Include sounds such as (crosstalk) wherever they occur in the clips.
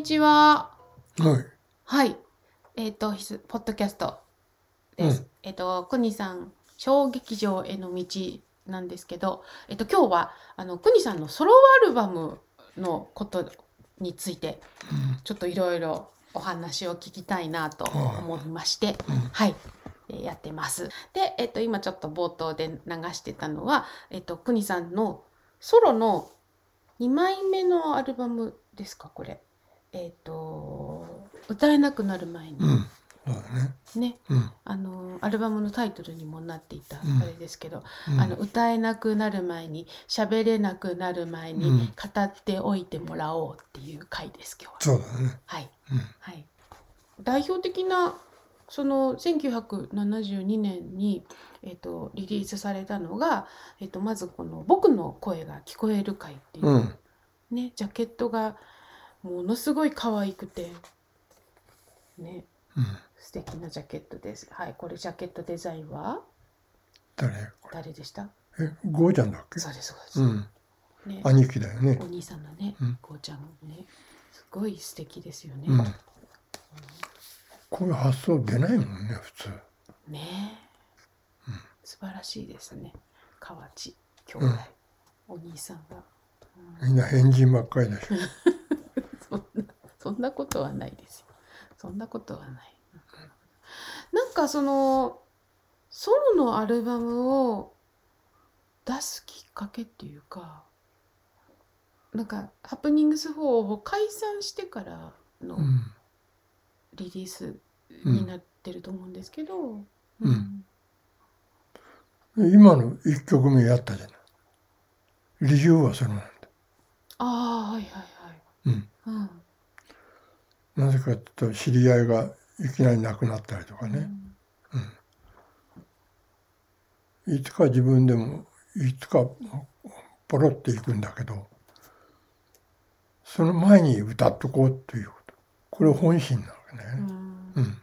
にちは。はい。はい。えっ、と、ひすポッドキャストです。うんえっ、と、コニーさん、小劇場への道なんですけど、えっ、と、今日は、あの、コニーさんのソロアルバムのことについて、ちょっといろいろお話を聞きたいなと思いまして、うんはい。えーやってます。で、えっ、と、今ちょっと冒頭で流してたのは、えっ、と、クニさんのソロの2枚目のアルバムですか、これ。えっ、と、歌えなくなる前に、うん。そうだね。ね、うん。あの、アルバムのタイトルにもなっていたうんあれですけど、うんあの、歌えなくなる前に、喋れなくなる前に、うん語っておいてもらおうっていう回です、今日は。そうだね。はい。うん。はい、代表的なその1972年に、えっとリリースされたのが、えっとまずこの「僕の声が聞こえるかい」っていう、うん。ね、ジャケットがものすごい可愛くて、ね、うん。素敵なジャケットです。はい、これジャケットデザインは？誰？こ誰でした？れ。え、ゴーちゃんだっけ？そうですそうです、うん。ね、兄貴だよねお。兄さんのねうん、こうちゃんねすごい素敵ですよね。うん。こういう発想出ないもんね、普通。ねえ、うん素晴らしいですね河内兄弟、お兄さんが、うんみんな変人ばっかりだし。(laughs) そんなそんなことはないですよそんなことはない、なんかそのソロのアルバムを出すきっかけっていうかなんかハプニングス4を解散してからのうん。リリースになってると思うんですけど、うん今の一曲目やったじゃない。理由はそれなんだ。ああはいはいうん。はい、うんなぜかというと、知り合いがいきなり亡くなったりとかね。いつか自分でも、いつかポロっていくんだけど、その前に歌っとこうっていうこと。これ本心なわけね。うんうん。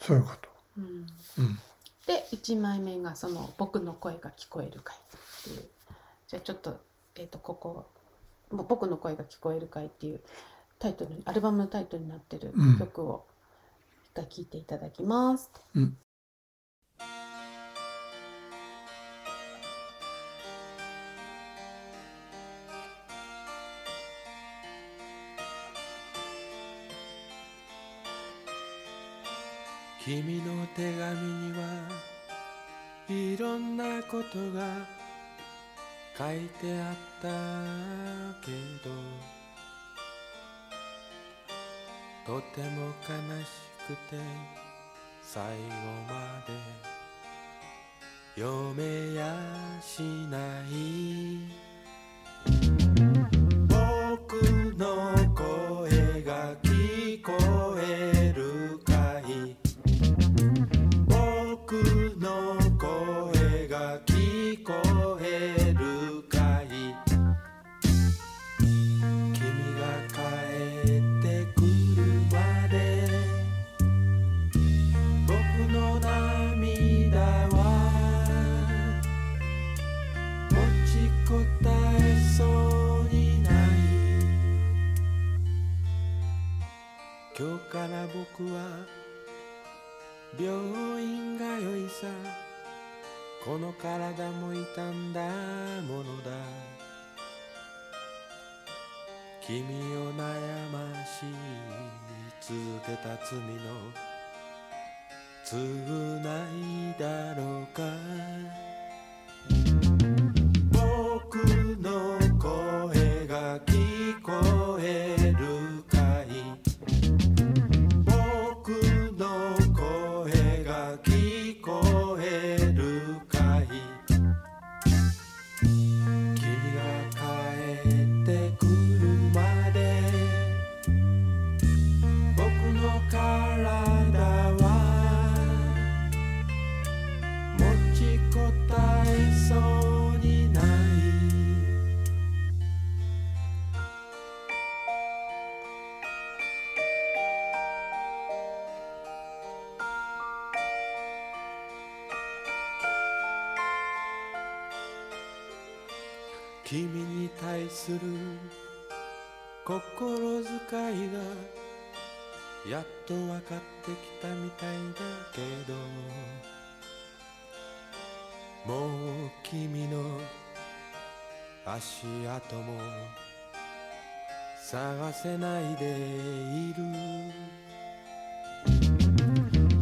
そういうこと。うんうん。で1枚目がその「僕の声が聞こえるかい」っていうじゃあちょっと,、えー、とここ「もう僕の声が聞こえるかい」っていうタイトルにアルバムのタイトルになってるうん曲を一回聴いていただきます。うん君の手紙にはいろんなことが書いてあったけどとても悲しくて最後まで読めやしない。君に対する心遣いがやっと分かってきたみたいだけどもう君の足跡も探せないでいる。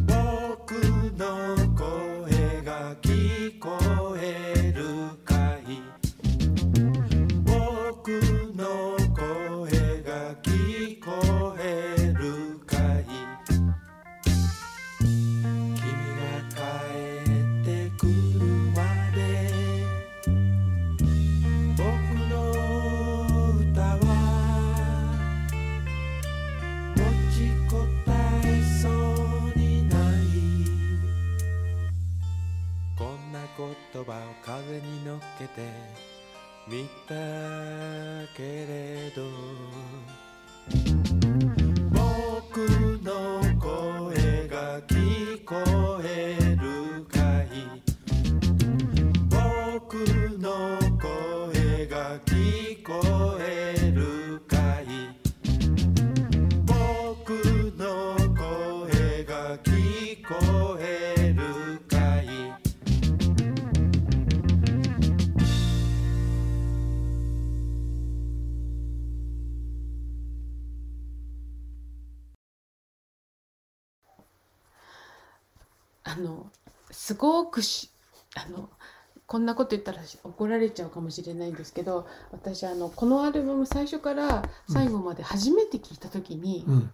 僕の声が聞こえこえるかい？あのすごくしあのこんなこと言ったら怒られちゃうかもしれないんですけど私あのこのアルバム最初から最後まで初めて聞いた時に、うん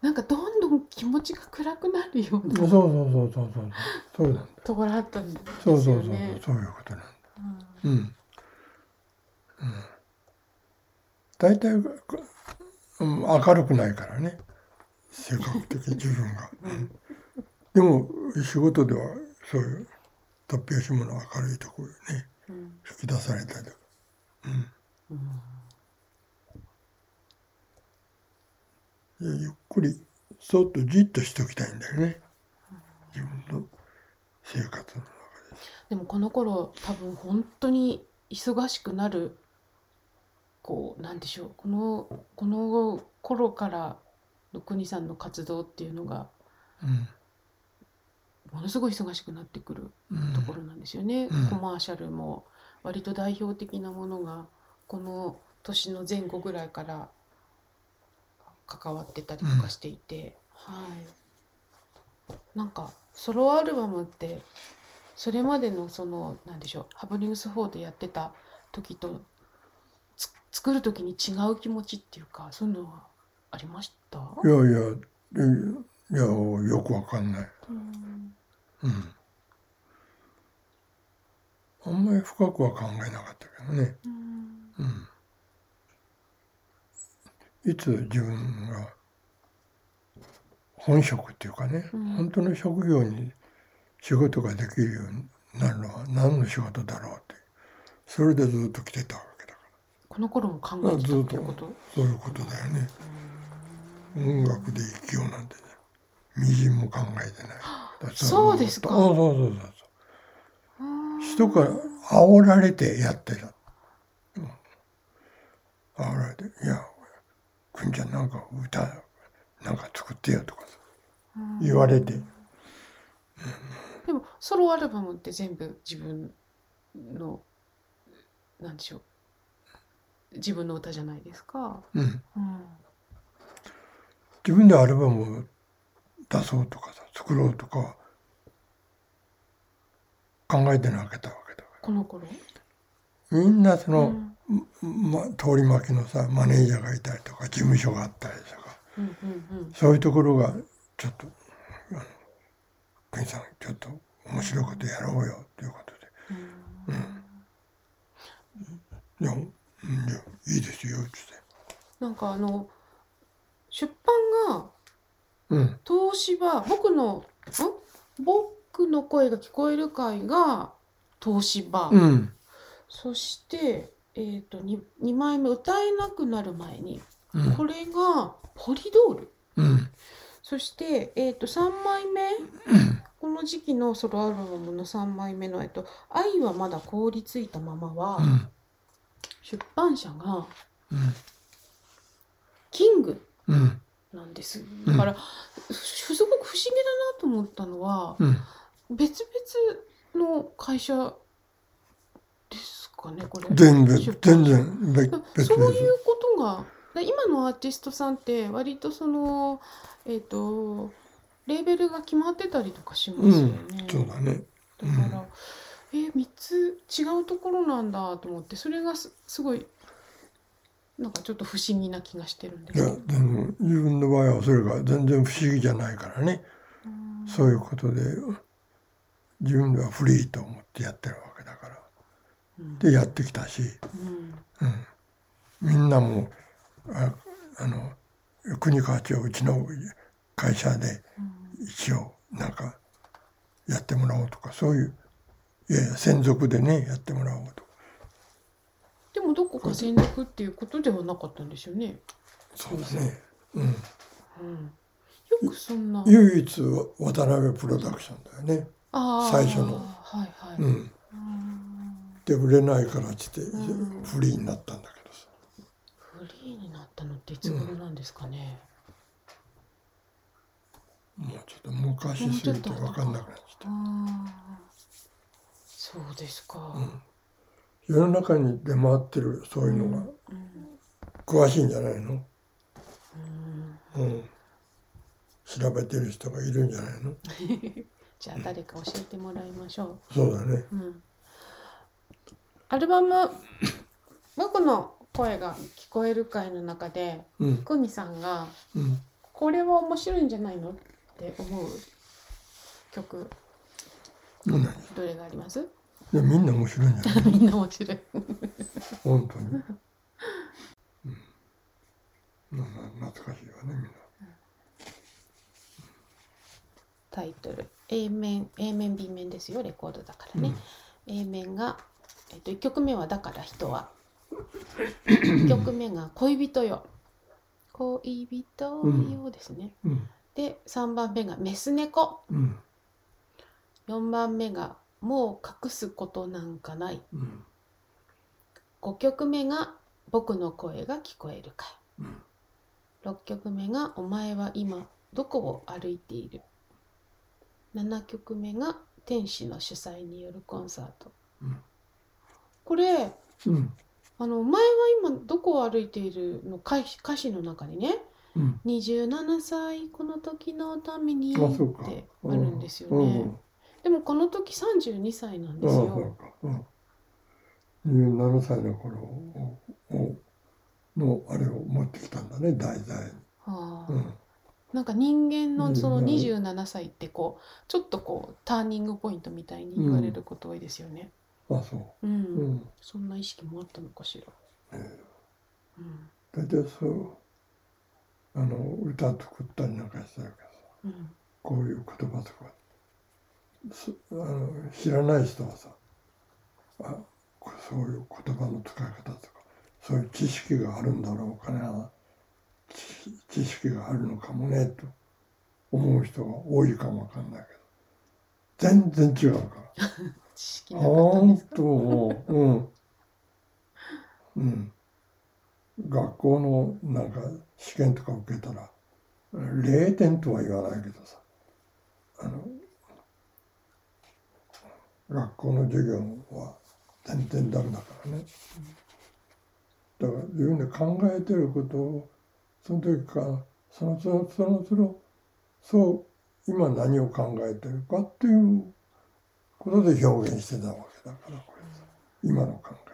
なんかどんどん気持ちが暗くなるようなそうそうそうそうそうそう。なんだところあったんですよね。そうそうそうそう。いうことなんだ。うん。うん。うん。大体、うん、明るくないからね。性格的に自分が、(laughs) うん。でも仕事ではそういう突拍子もの明るいところねうん。引き出されたりとか、うん。うんゆっくりそっとじっとしておきたいんだよね。自分の生活の中で。でもこの頃多分本当に忙しくなるこうなんでしょうこのこの頃からの国さんの活動っていうのがものすごい忙しくなってくるうん。ところなんですよね、うん。コマーシャルも割と代表的なものがこの年の前後ぐらいから関わってたりとかしていて、はい。なんかソロアルバムってそれまでのそのなんでしょうハブリングス4でやってた時とつ作る時に違う気持ちっていうかそういうのはありました？いやいやいやよくわかんない。うん。うん。あんまり深くは考えなかったけどね。うん。うんいつ自分が本職っていうかね、うん。本当の職業に仕事ができるようになるのは何の仕事だろうって。それでずっと来てたわけだかこの頃も考えてたってこと？らそういうことだよね。音楽で生きようなんてねみじんも考えてない。そうですか。そうそうそうそうう。ん人から煽られてやってた。うん。煽られて「いやくんちゃんなんか歌なんか作ってよ」とかさ言われて。でもソロアルバムって全部自分のなんでしょう。自分の歌じゃないですか。うん。うん。自分でアルバムを出そうとかさ作ろうとか考えてなかったわけだかこの頃？らみんなその、うんま、通り巻きのさマネージャーがいたりとか事務所があったりとか。うんうんそういうところがちょっと「あの国さんちょっと面白いことやろうよ」ということで。うん。いや、うん、いや、いいですよ、つって。なんかあの出版がうん、東芝僕のん？僕の声が聞こえる会が東芝、うん、そしてえー、と 2, 2枚目歌えなくなる前にうん。これがポリドール。うん、そして、えー、と3枚目この時期のソロアルバムの3枚目の「えっと愛はまだ凍りついたままは」うん、出版社がうん。キングうん。なんです。だから、すすごく不思議だなと思ったのはうん。別々の会社ですかねこれ。全然全社。然別別そう々いうことがで今のアーティストさんって割とそのえっ、とレーベルが決まってたりとかしますようんね。そうだね。だから、え3つ違うところなんだと思ってそれがすすごいなんかちょっと不思議な気がしてるんでいやすけど。でも自分の場合はそれが全然不思議じゃないからね。うん。そういうことで自分ではフリーと思ってやってるわけだから。うんでやってきたし、うん。うん、みんなもああの国川町うちの会社でうん一応なんかやってもらおうとかそういういやいや専属でねやってもらおうと。かでもどこか専属っていうことではなかったんですよね。そうだね、うん、うん、よくそんな。唯一渡辺プロダクションだよね、あー。最初の。はいはい。うん、うんで売れないからっつってうんフリーになったんだけどさ。フリーになったのっていつ頃なんですかね。もうちょっと昔すぎて分かんなくなっちゃった。そうですか。世の中に出回ってるそういうのがうん詳しいんじゃないの、うん。うん、調べてる人がいるんじゃないの？(laughs) じゃあ誰か教えてもらいましょそうだね。う。うん、アルバム「僕の声が聞こえる会」の中でうん。久美さんがうん「これは面白いんじゃないの?」って思う曲。うんどれがあります？いやみんな面白い (laughs) みんな面白い。本当に、うん。懐かしいわねみんな。タイトル。A 面 A 面 B 面ですよレコードだからね、A 面が、えっと、1曲目は「だから人は」(laughs) 2曲目が「恋人よ」「恋人よ」ですね、うん。で3番目が「メス猫。うん」4番目が「もう隠すことなんかない。うん」5曲目が「僕の声が聞こえるか。い」うん。6曲目が「お前は今どこを歩いている」7曲目が「天使の主催によるコンサート」うんこれうん。あの「お前は今どこを歩いているの歌詞」歌詞の中にね。うん「27歳この時のために」ってあるんですようん。ね。でもこの時32歳なんですよ。か。うん。17歳の頃のあれを持ってきたんだね題材。にはあ。うん。なんか人間のそのうん27歳ってこうちょっとこうターニングポイントみたいに言われること多いですよね。あそう。うん、うん。そんな意識もあったのかしら。えうん。え大体そう。あの歌作ったりなんかしてるけどさ。うん。こういう言葉とか。すあの知らない人はさあこそういう言葉の使い方とかそういう知識があるんだろうかな。知知識があるのかもねと。思う人が多いかもわかんないけど。全然違うから。(laughs) 知識なかったんですか？当うん。うん。学校のなんか試験とか受けたら0点とは言わないけどさあの学校の授業は全然ダメだからね。だから自分で考えてることをその時からそのそのそのそのそう今何を考えてるかっていうことで表現してたわけだからこれ今の考え。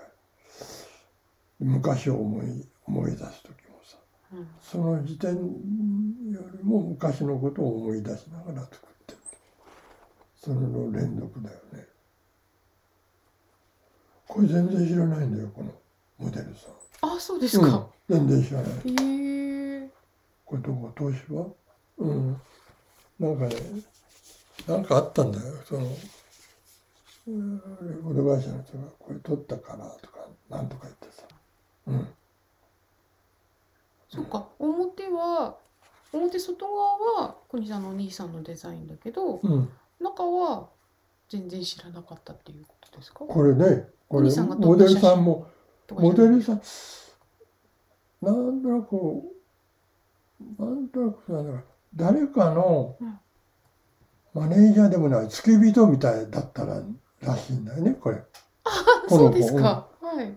昔を思い思い出す時もさうんその時点よりも昔のことを思い出しながら作ってる。それの連続だよね。これ全然知らないんだよこのモデルさあそうですん、か。うん、全然知らない。へえ。これどこ東芝うん。なんかねなんかあったんだよそのうんレコード会社の人がこれ撮ったからとかなん。とか言ってさうん。そっか表は表外側は国さん。のお兄さん。のデザインだけどうん。中は全然知らなかったっていうことですか。これねこれ兄さん。が撮ったモデルさん。もとかじゃないモデルさん。なん。となくなん。となくなん。だろう誰かのうん。マネージャーでもない付き人みたいだったららしいんだよねこれ。この子そうですか。はい。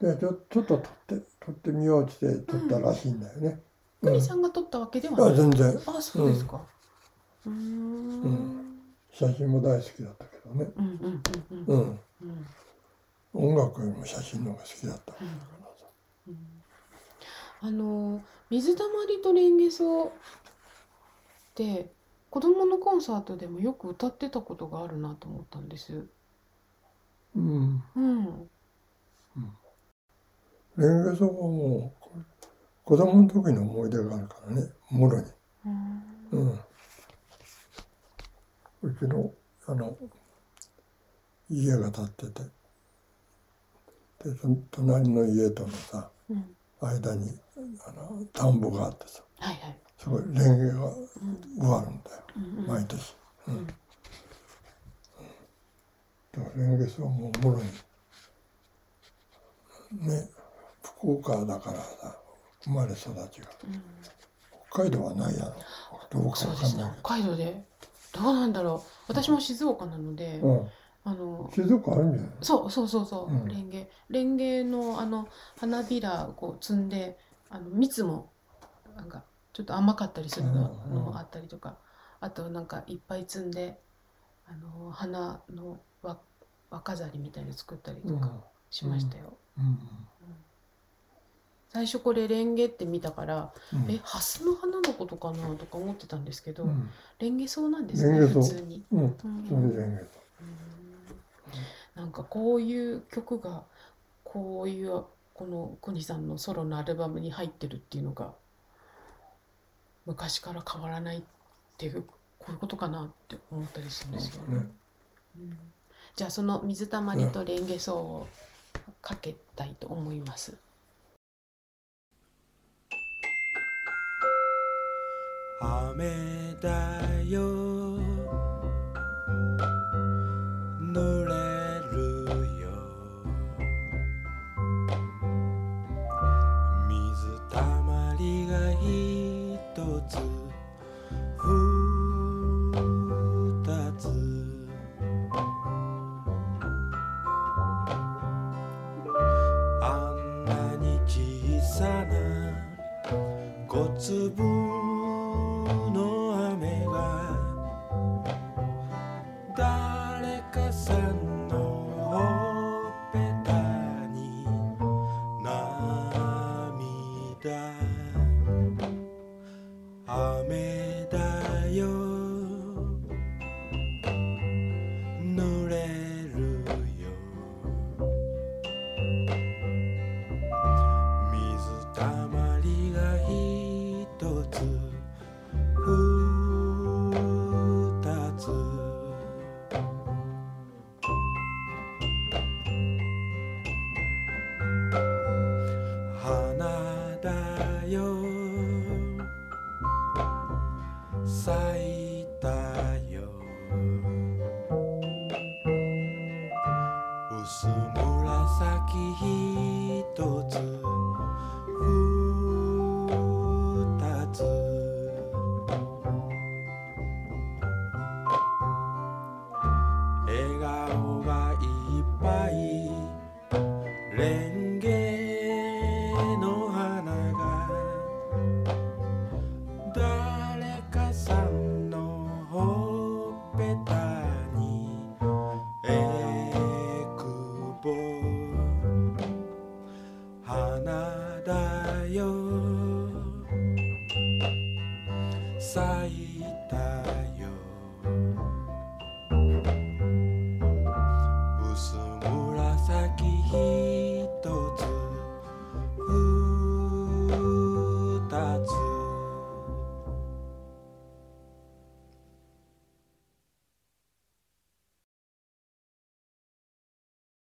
でちょちょっと撮って撮ってみようって撮ったらしいんだよね。クニさんが撮ったわけではあない。全然あ、そうですか。うーん。うん写真も大好きだったけどね。うんうんうんううんん、うん音楽よりも写真の方が好きだったんだからさ。うんあの水たまりとレンゲソって子供のコンサートでもよく歌ってたことがあるなと思ったんです。うん。うん。レンゲソはもう子供の時の思い出があるからね、もろに。うんうん。うちのあの家が建ってて、でその隣の家とのさうん間にあの田んぼがあってさ、はいはい。そこにレンゲがうん植わるんだよ、うんうん。毎年。うん。うん。だからレンゲソはもうもろにね。福岡だからさ生まれ育ちが。うん。北海道はないやろ。どうかそうですね。わかんない。北海道で。どうなんだろう。私も静岡なのであの静岡あるんじゃない？そうそうそうそう、うん。レンゲレンゲのあの花びらをこう摘んであの蜜もなんかちょっと甘かったりするのもあったりとか、あとなんかいっぱい摘んであの花の輪輪飾りみたいに作ったりとかしましたよ。うん最初これレンゲって見たから、うん。えハスの花のことかなとか思ってたんですけど、うん。レンゲ草なんですね普通に。うん。なんかこういう曲がこういうこのクニさんのソロのアルバムに入ってるっていうのが昔から変わらないっていうこういうことかなって思ったりするんですよね。ねうんじゃあその水たまりとレンゲ草をかけたいと思います。雨だよ濡れ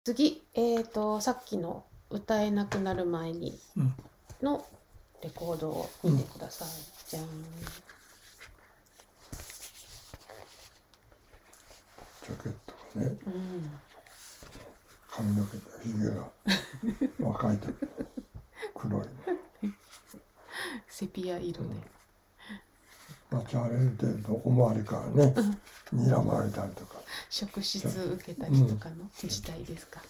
次、えー、とさっきの「歌えなくなる前にうん」のレコードを見てください。じゃんジャケットがね。うん。髪の毛とひげが若い時黒い。(laughs) セピア色で、街歩いてると思われからね。睨まれたりとか。職質受けたりとかの時代ですか、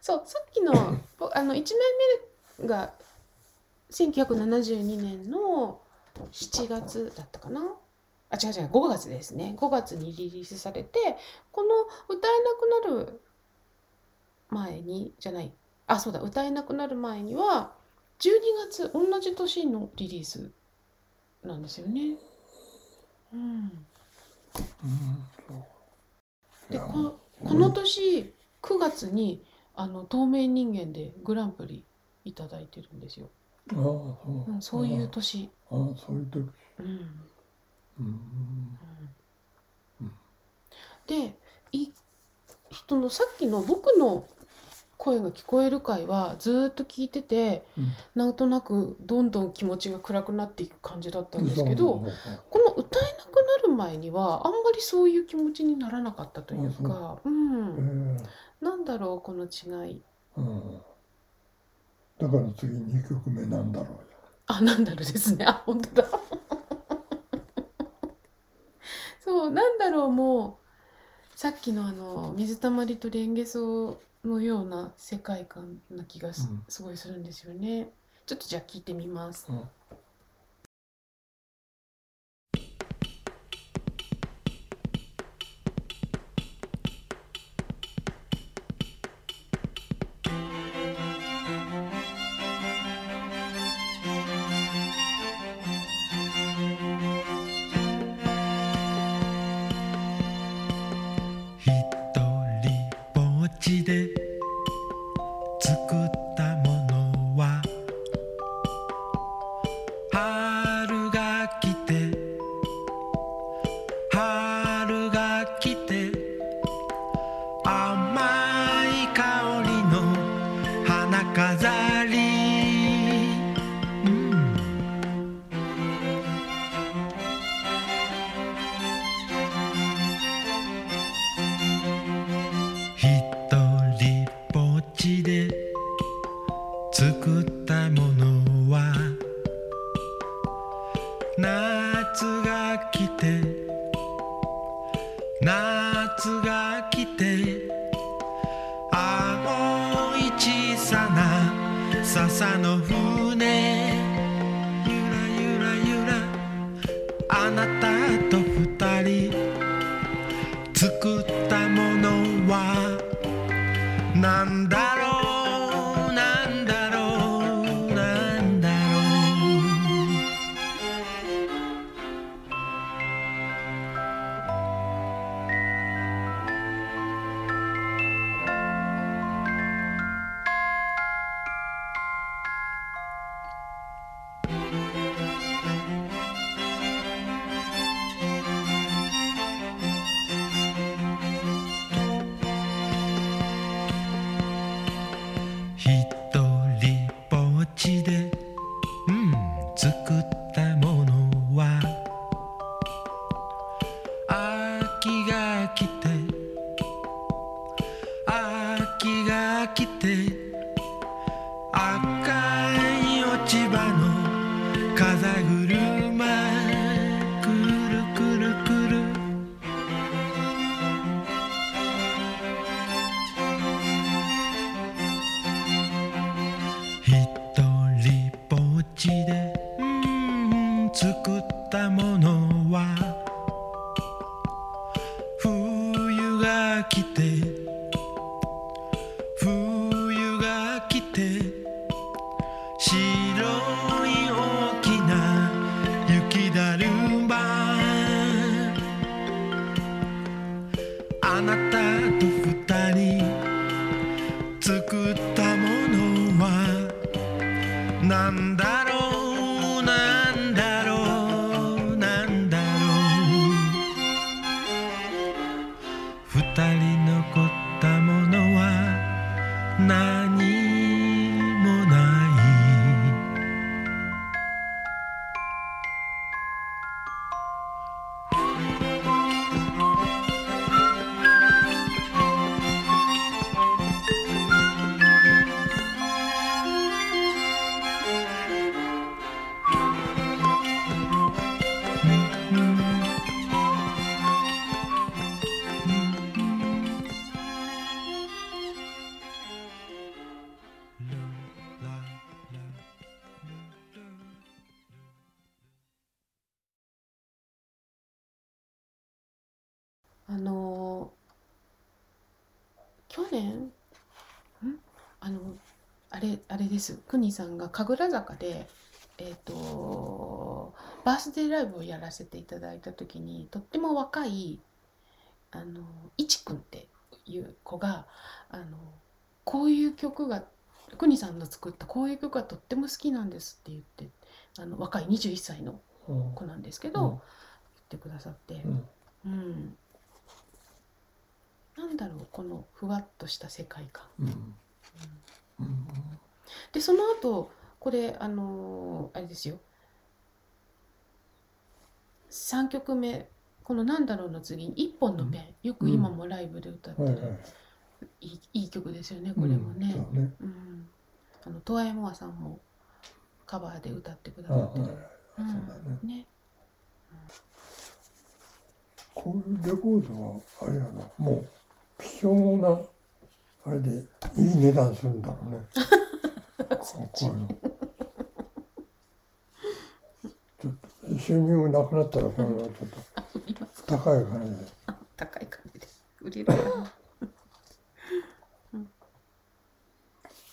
そうさっきの (laughs) ぼあの1年目が1972年の7月だったかな。あ違う違う5月ですね。5月にリリースされてこの「歌えなくなる前に」じゃない。あそうだ歌えなくなる前には12月同じ年のリリースなんですよね。うん、でここの年9月にあの透明人間でグランプリいただいてるんですよ。ああそう。うん、そういう年。ああそういう時。うん。うん。うん。でい人のさっきの僕の声が聞こえる回はずーっと聞いててうん。なんとなくどんどん気持ちが暗くなっていく感じだったんですけそどこの歌えなくなる前にはあんまりそういう気持ちにならなかったというかうんえなんだろうこの違い。えうん。だから次2曲目なんだろうよ。あなんだろうですね。あ本当だ。そうなんだろうもうさっきのあの水たまりとレンゲソのような世界観な気がす,、うん。すごいするんですよね。ちょっとじゃあ聞いてみます。うんちでれあれです。国さんが神楽坂でえっ、とバースデーライブをやらせていただいた時にとっても若いあのいちくんっていう子があのこういう曲が国さんの作ったこういう曲がとっても好きなんですって言ってあの若い21歳のうん子なんですけど、言ってくださって、うん。うん、なんだろうこのふわっとした世界観、うん。うんうん。でその後これあのーあれですよ。3曲目この「なんだろう」の次に「一本のペン」よく今もライブで歌ってる、はいはい。いいいい曲ですよねこれもね。うんね。うん。あのトワエモアさんもカバーで歌ってくだあさってる。ねこういうレコードはあれやな。もう貴重なあれでいい値段するんだろうね。収入がなくなったらこれはちょっと高いからね。高い金で売れる。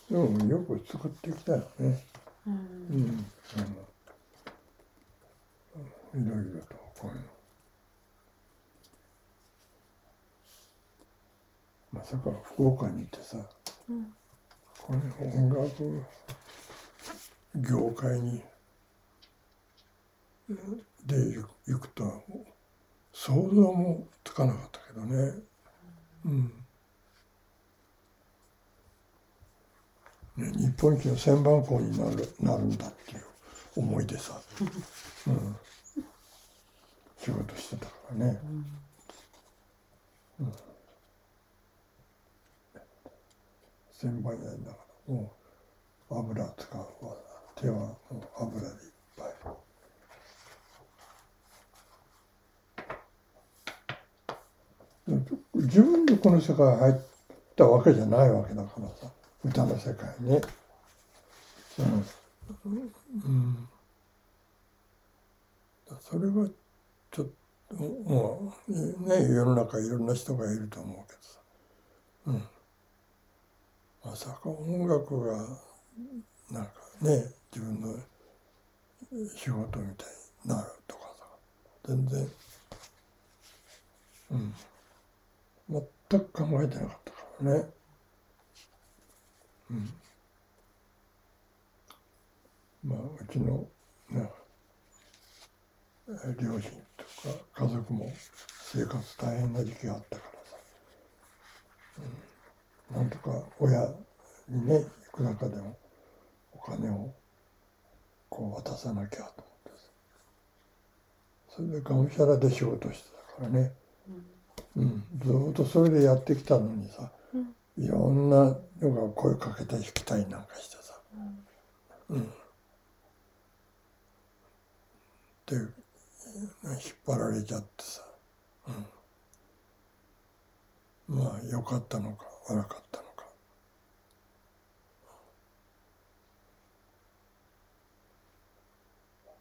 でもよく作ってきたよね。ううん。んあのいろいろとこういうのまさか福岡に行ってさうんこれ音楽業界にで行く行くとは想像もつかなかったけどね。うん。ね日本一の旋盤工になるなるんだっていう思いでさ、(laughs) うん、仕事してたからね旋盤やんだからもう油使うわ。手は油でいっぱい。自分でこの世界入ったわけじゃないわけだからさ歌の世界ねうん、うん、それがちょっともうね世の中いろんな人がいると思うけどさ。うん。まさか音楽がなんかね自分の仕事みたいになるとかさ全然うん。全く考えてなかったからね。うん。まあうちのね両親とか家族も生活大変な時期があったからさ。なんとか親にねいくらかでもお金をこう渡さなきゃと思ってそれでがむしゃらで仕事してたからね、うん、ずっとそれでやってきたのにさうんいろんなのが声かけたり来たりなんかしてさ、うん、で引っ張られちゃってさ、うん、まあ良かったのか。悪かったのか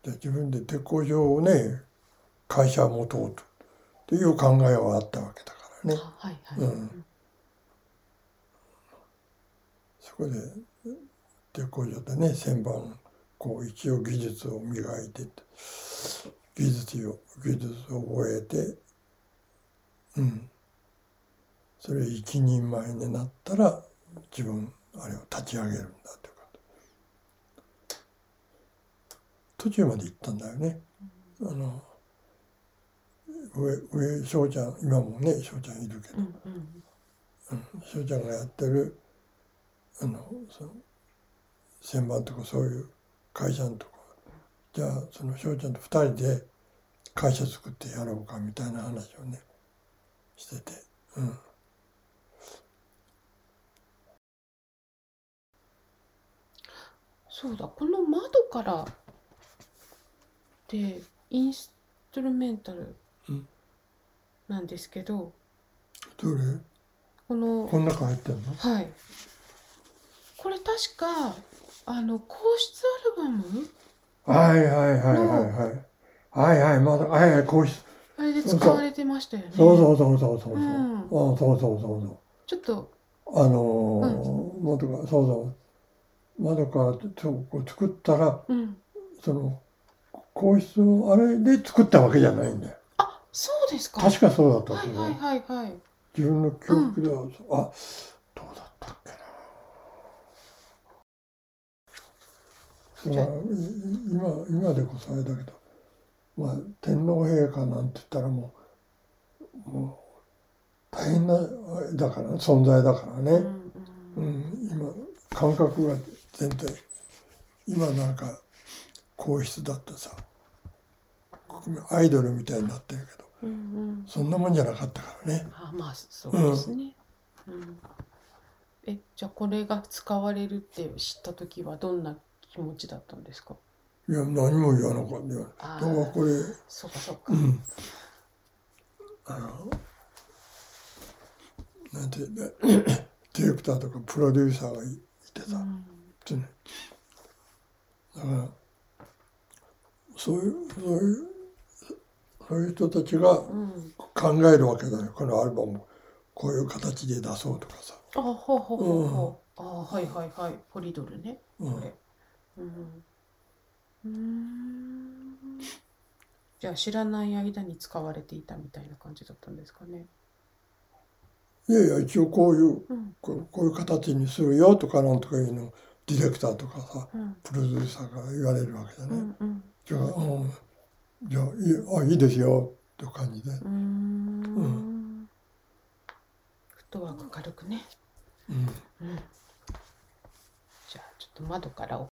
で自分で鉄工所をね会社を持とうとっていう考えはあったわけだからね。あはいはい。うんそこで鉄工所でね旋盤こう一応技術を磨いて技術を技術を覚えてうんそれ一人前になったら自分あれを立ち上げるんだというか途中まで行ったんだよね。あの上上翔ちゃん今もね翔ちゃんいるけど。うんうん。うちゃんがやってるあのその旋盤とかそういう会社のとこ。じゃあその翔ちゃんと二人で会社作ってやろうかみたいな話をねしてて、うん、そうだこの窓からでインストゥルメンタルうん。なんですけど、どれ？このこの中入ってんの？はい。これ確かあの皇室アルバム？はいはいはいはいはい。はいはいまだはいはいこうしあれで使われてましたよね。そうそうそうそうそうそう、うん。うん、そうそうそうそう。ちょっとあのー窓かそうそう窓からそうこう作ったらうん。その皇室のあれで作ったわけじゃないんだよ。あ、そうですか。確かそうだったはいはいはいはい。自分の記憶では、あどうだったっけな。まあ、い今今でこそあれだけど、まあ、天皇陛下なんて言ったらもうもう大変なだから存在だからね、うんううんん、今感覚が全然今なんか皇室だってさアイドルみたいになってるけどうんうん。そんなもんじゃなかったからね。あ、まあそうですね。うん。え、じゃあこれが使われるって知った時はどんな気持ちだったんですか？いや何も言わなかったよ。あだからこれ、そうかそうかう。ん、あのなんていうんだ (laughs) ディレクターとかプロデューサーがいいてさ、うん常にだからそういうそういうそういう人たちがうん。考えるわけだよこのアルバムをこういう形で出そうとかさ、あ、ほうほうほうほう。あ、はいはいはい。ポリドルね。うんこれ。うん。じゃあ知らない間に使われていたみたいな感じだったんですかね。いやいや一応こういううん。こういう形にするよとかなんとかいうのをディレクターとかさうん。プロデューサーが言われるわけだね。うんうん。じゃあ、うん、じゃあいいあいいですよっていう感じで、うーん。フットワーク軽くね。うん、うん。じゃあちょっと窓からお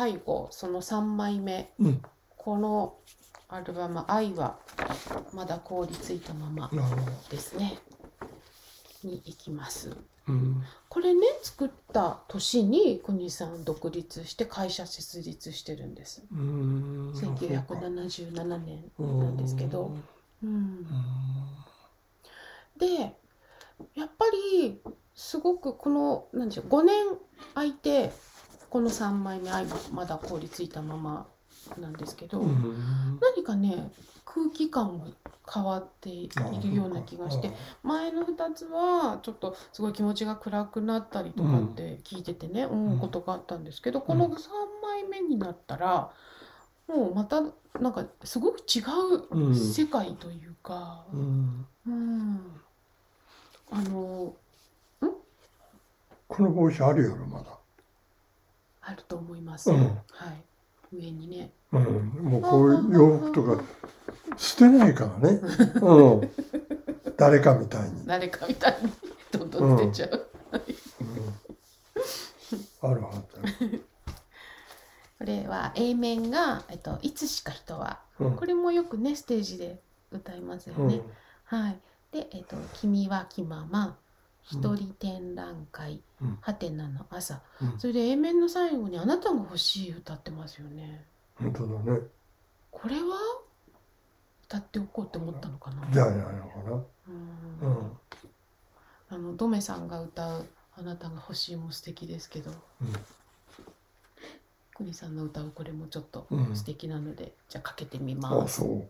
最後その3枚目。うん、このアルバム「愛はまだ凍りついたままなるほど」ですね。に行きます。うん。これね作った年に国さん独立して会社設立してるんです。うん。1977年なんですけど。うん。うん。でやっぱりすごくこの何でしょう5年空いてこの3枚目「愛はまだ凍りついたまま」なんですけど、うん。何かね空気感も変わっているような気がして前の2つはちょっとすごい気持ちが暗くなったりとかって聞いててね、思うことがあったんですけど、この3枚目になったらもうまたなんかすごく違ううん。世界というか。うん。うん。あのこの帽子あるよなまだあると思います、うん。はい。上にね。うん。もうこういう洋服とか捨てないからね。うん。誰かみたいに。誰かみたいにどんどん捨てちゃう、うん。あるはずこれは A 面が、えっと「いつしか人は」うん。これもよくねステージで歌いますよね、はい。でえっと「君は気まま」「一人展覧会」うん。はてなの朝」うん。それで A 面の最後に「あなたが欲しい」歌ってますよね。本当だね。これは？歌っておこうって思ったのかな。じゃあないのかな。うん。うん。あのドメさんが歌う「あなたが欲しい」も素敵ですけど。うん。クリさんの歌うこれもちょっとうん。素敵なので、じゃあかけてみあます。そう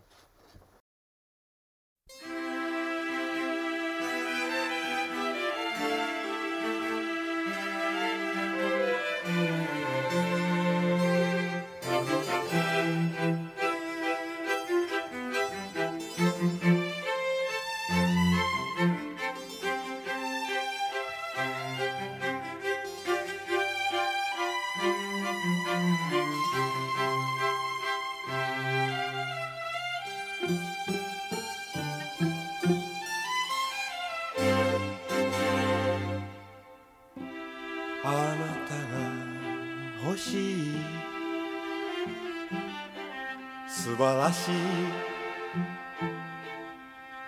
し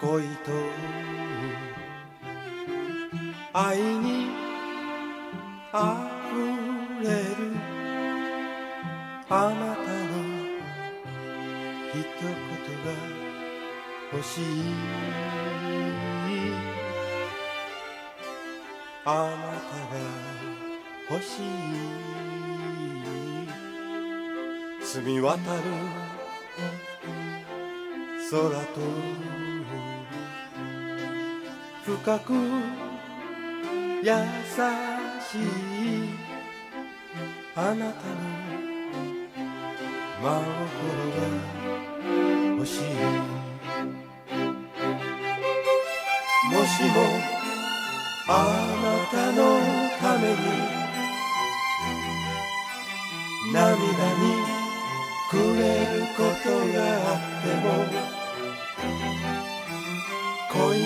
恋と愛にあふれるあなたの一言が欲しい。あなたが欲しい。澄み渡る涙にくれることがあっても恋に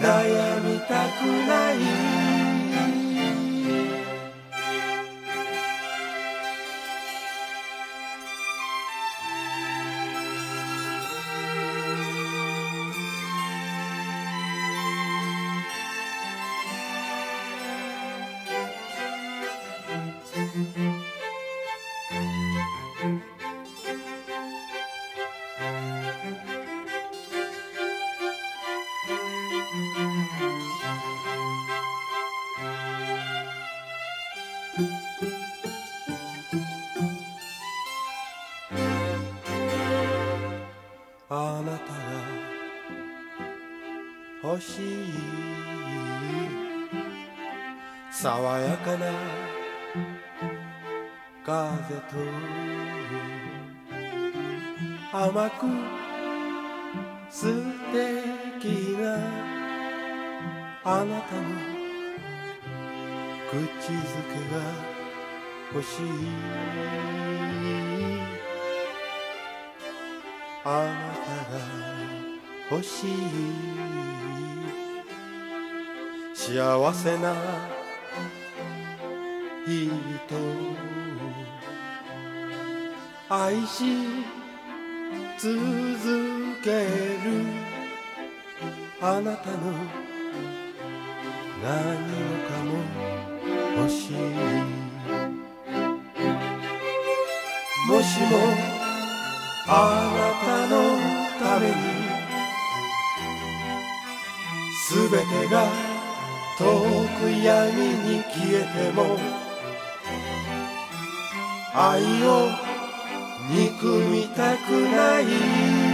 悩みたくない。しいあなたが欲しい幸せな人愛し続けるあなたの何もかも欲しいもしもあなたのためにすべてが遠く闇に消えても愛を憎みたくないはい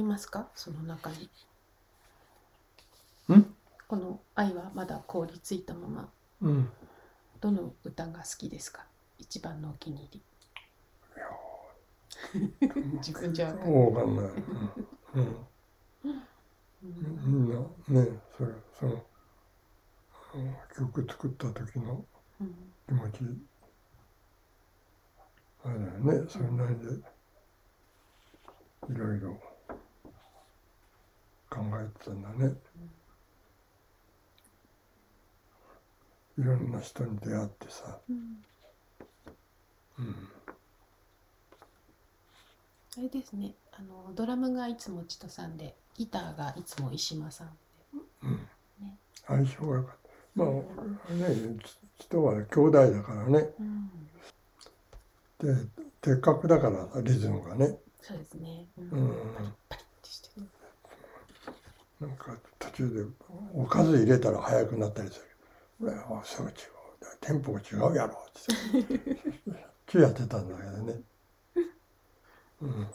りますか？その中に。ん？この「愛はまだ凍りついたまま。うん」どの歌が好きですか？一番のお気に入り。(laughs) 自分じゃわかんない。わかんない、うん。うん。みんなねそれそのうん曲作った時のうん気持ち。あれだよね。それなりでいろいろ考えてたんだね。いろんな人に出会ってさ、うん。うん、あれですね。あのドラムがいつも千とさんでギターがいつも石間さんで。うん。ね。相性が良かった。まあね人は兄弟だからね。うん。で的確だからリズムがね、そうですね、うん。うん、パリッとしてるなんか途中でおかず入れたら速くなったりする「あそう違うテンポが違うやろ」ってち (laughs) やってたんだけどね、うん、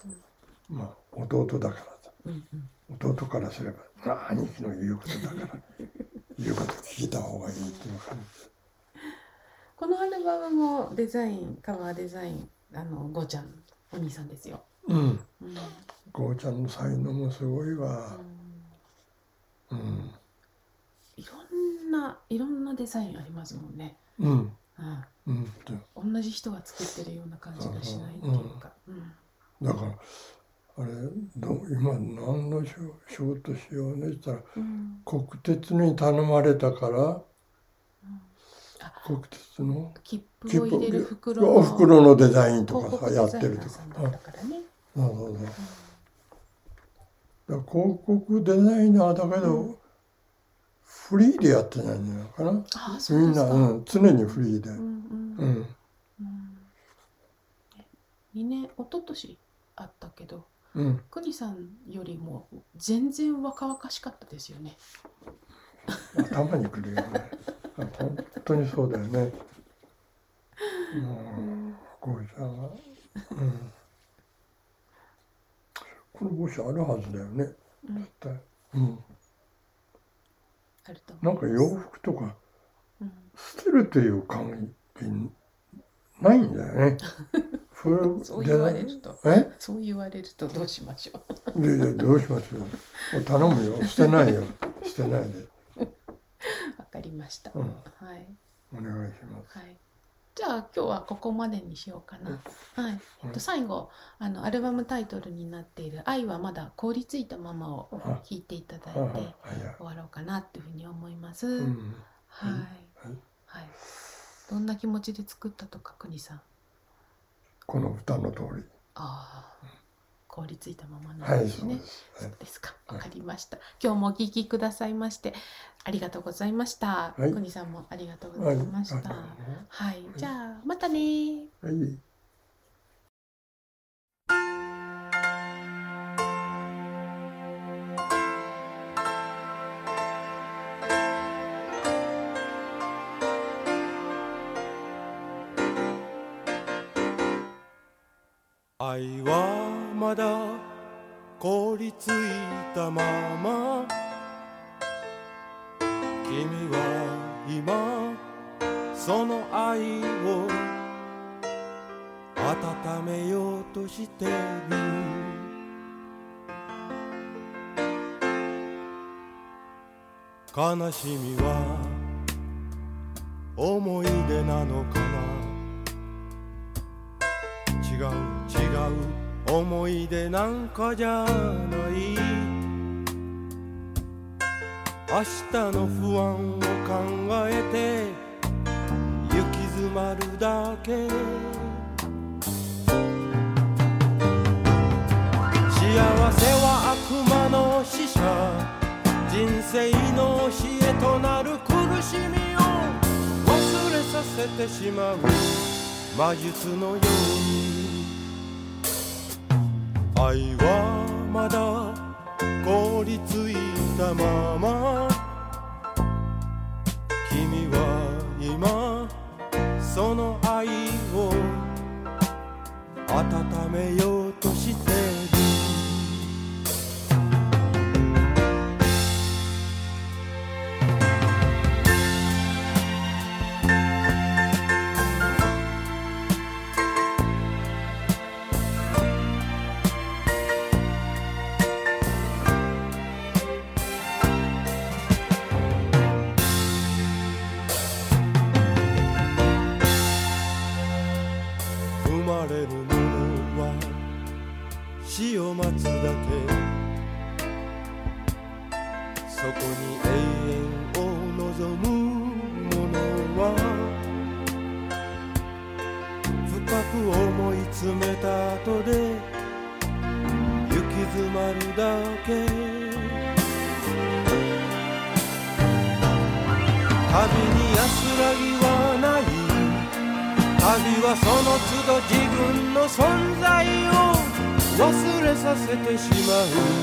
まあ弟だからさうんうん弟からすれば「あ兄貴の言うことだから言うこと聞いた方がいい」っていう感じ。このアルバムもデザインカバーデザインあのゴーちゃんお兄さんですよ、うん。うん。ゴーちゃんの才能もすごいわ。うんうん。いろんないろんなデザインありますもんね、うん。うん、うん。同じ人が作ってるような感じがしないっていうか、うん。だからあれど今何の仕仕事しようねって言ったらうん。国鉄に頼まれたからうん。あ国鉄の切符を入れる袋お袋のデザインと広かさやってるとか。ね、そうそうそうだから広告デザイナーだけど、うん。フリーでやってないんじゃないか。なみんな、うん、常にフリーで、うんうん。うん。うん。ね2年一昨年あったけどうん、国さんよりも全然若々しかったですよね。頭にくるよね。あ (laughs) 本当にそうだよね。もうゴーちゃんは、うん、この帽子あるはずだよねうん絶対うんあるとなんか洋服とかうん捨てるという感じないんだよね。(laughs) それそう言われるとえ？そう言われるとどうしましょう。いやいやどうしますよ。もう頼むよ。捨てないよ。捨てないで。(laughs) わかりました。うんはいお願いします。はい。じゃあ今日はここまでにしようかな。はい。えっと最後あのアルバムタイトルになっている愛はまだ凍りついたままをあ弾いていただいて。終わろうかなっていうふうに思います。うん。はい。はいはい。どんな気持ちで作ったとか国さん？この歌の通り。ああ。凍りついたままなはい、んですね。そうです。はいそうですか。はいわかりました。今日もお聞きくださいましてありがとうございました。はい国さんもありがとうごはい。ざいました。ははい、じゃあまたね。はい愛はまだ凍りついたまま。君は今その愛を温めようとしてる。悲しみは思い出なのかな？違う違う。思い出なんかじゃない。明日の不安を考えて行き詰まるだけ。幸せは悪魔の使者。人生の教えとなる苦しみを忘れさせてしまう。魔術のように。愛はまだ凍りついたまま君は今その愛を温めようとしてせ